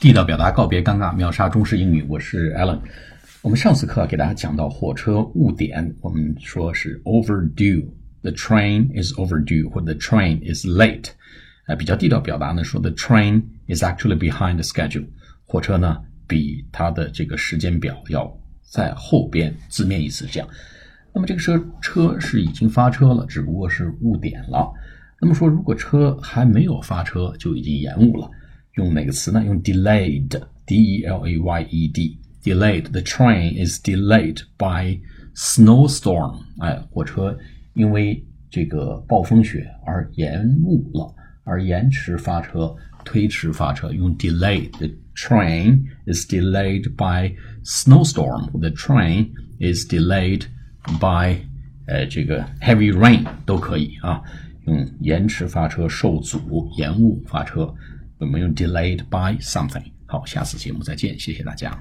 地道表达，告别尴尬，秒杀中式英语。我是 Alan。我们上次课给大家讲到火车误点，我们说是 overdue，the train is overdue，或者 the train is late。呃，比较地道表达呢，说 the train is actually behind the schedule，火车呢比它的这个时间表要在后边。字面意思是这样。那么这个车车是已经发车了，只不过是误点了。那么说，如果车还没有发车，就已经延误了。用哪个词呢？用 delayed，d e l a y e d，delayed。The train is delayed by snowstorm。哎，火车因为这个暴风雪而延误了，而延迟发车，推迟发车。用 delayed。The train is delayed by snowstorm。The train is delayed by 呃这个 heavy rain 都可以啊。用延迟发车、受阻、延误发车。 我们用 delayed by something。好，下次节目再见，谢谢大家。